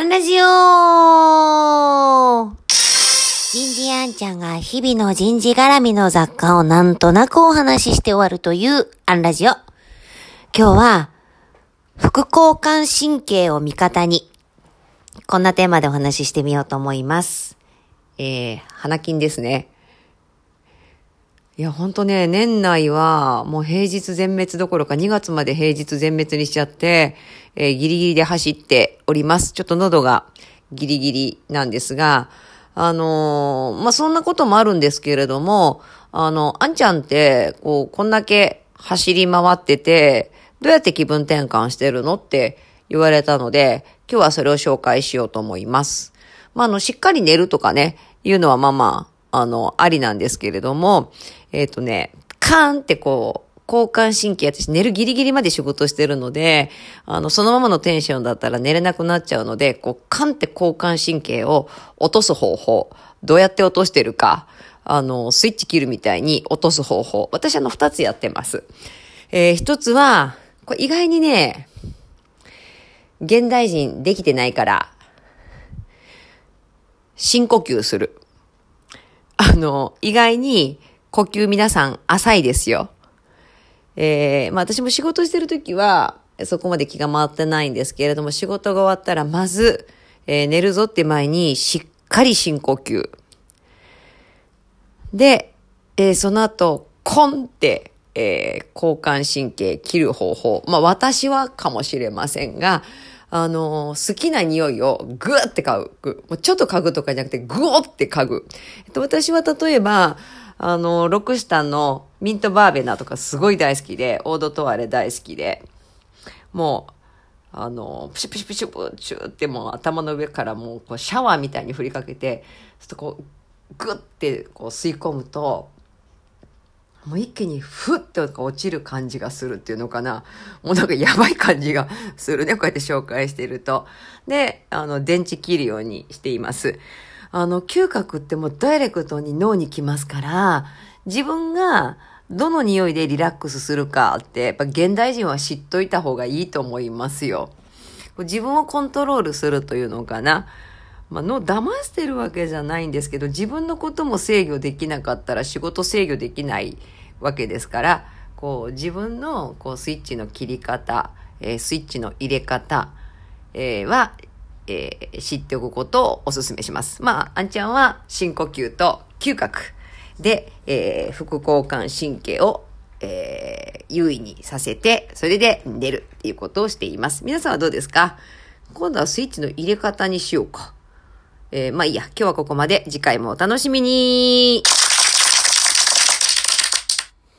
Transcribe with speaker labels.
Speaker 1: アンラジオ人事アンちゃんが日々の人事絡みの雑貨をなんとなくお話しして終わるというアンラジオ。今日は、副交感神経を味方に、こんなテーマでお話ししてみようと思います。
Speaker 2: えー、花金ですね。いや、ほんとね、年内はもう平日全滅どころか2月まで平日全滅にしちゃって、えーギリギリで走っております。ちょっと喉がギリギリなんですが、あのーまあ、そんなこともあるんですけれども、あの、あんちゃんって、こう、こんだけ走り回ってて、どうやって気分転換してるのって言われたので、今日はそれを紹介しようと思います。まあ、あの、しっかり寝るとかね、いうのはまあまあ、あの、ありなんですけれども、えっ、とね、カーンってこう、交感神経、私寝るギリギリまで仕事してるので、あの、そのままのテンションだったら寝れなくなっちゃうので、こう、カンって交感神経を落とす方法、どうやって落としてるか、あの、スイッチ切るみたいに落とす方法、私あの、二つやってます。えー一つは、これ意外にね、現代人できてないから、深呼吸する。の、意外に呼吸皆さん浅いですよ。えーまあ私も仕事してるときは、そこまで気が回ってないんですけれども、仕事が終わったらまず、えー寝るぞって前にしっかり深呼吸。で、えーその後、コンって、えー交感神経切る方法。まあ私はかもしれませんが、あの好きな匂いをグーって嗅ぐ。もうちょっと嗅ぐとかじゃなくて、グーって嗅ぐ。えっと、私は例えば、あのロクシタンのミントバーベナとかすごい大好きで、オードトワレ大好きで、もう、あの、プシュプシュプシュプシュってもう頭の上からもうこうシャワーみたいに振りかけて、ちょっとこう、グッてこう吸い込むと、もう一気にふっと落ちる感じがするっていうのかな。もうなんかやばい感じがするね。こうやって紹介していると。で、あの、電池切るようにしています。あの、嗅覚ってもうダイレクトに脳に来ますから、自分がどの匂いでリラックスするかって、やっぱ現代人は知っといた方がいいと思いますよ。自分をコントロールするというのかな。まあ、の騙してるわけじゃないんですけど、自分のことも制御できなかったら仕事制御できないわけですから、こう自分のこうスイッチの切り方、えースイッチの入れ方、えーは、えー知っておくことをお勧めします。まあ、あんちゃんは深呼吸と嗅覚で、えー副交感神経を、えー優位にさせて、それで寝るっていうことをしています。皆さんはどうですか？今度はスイッチの入れ方にしようか。えーまあいいや、今日はここまで。次回もお楽しみに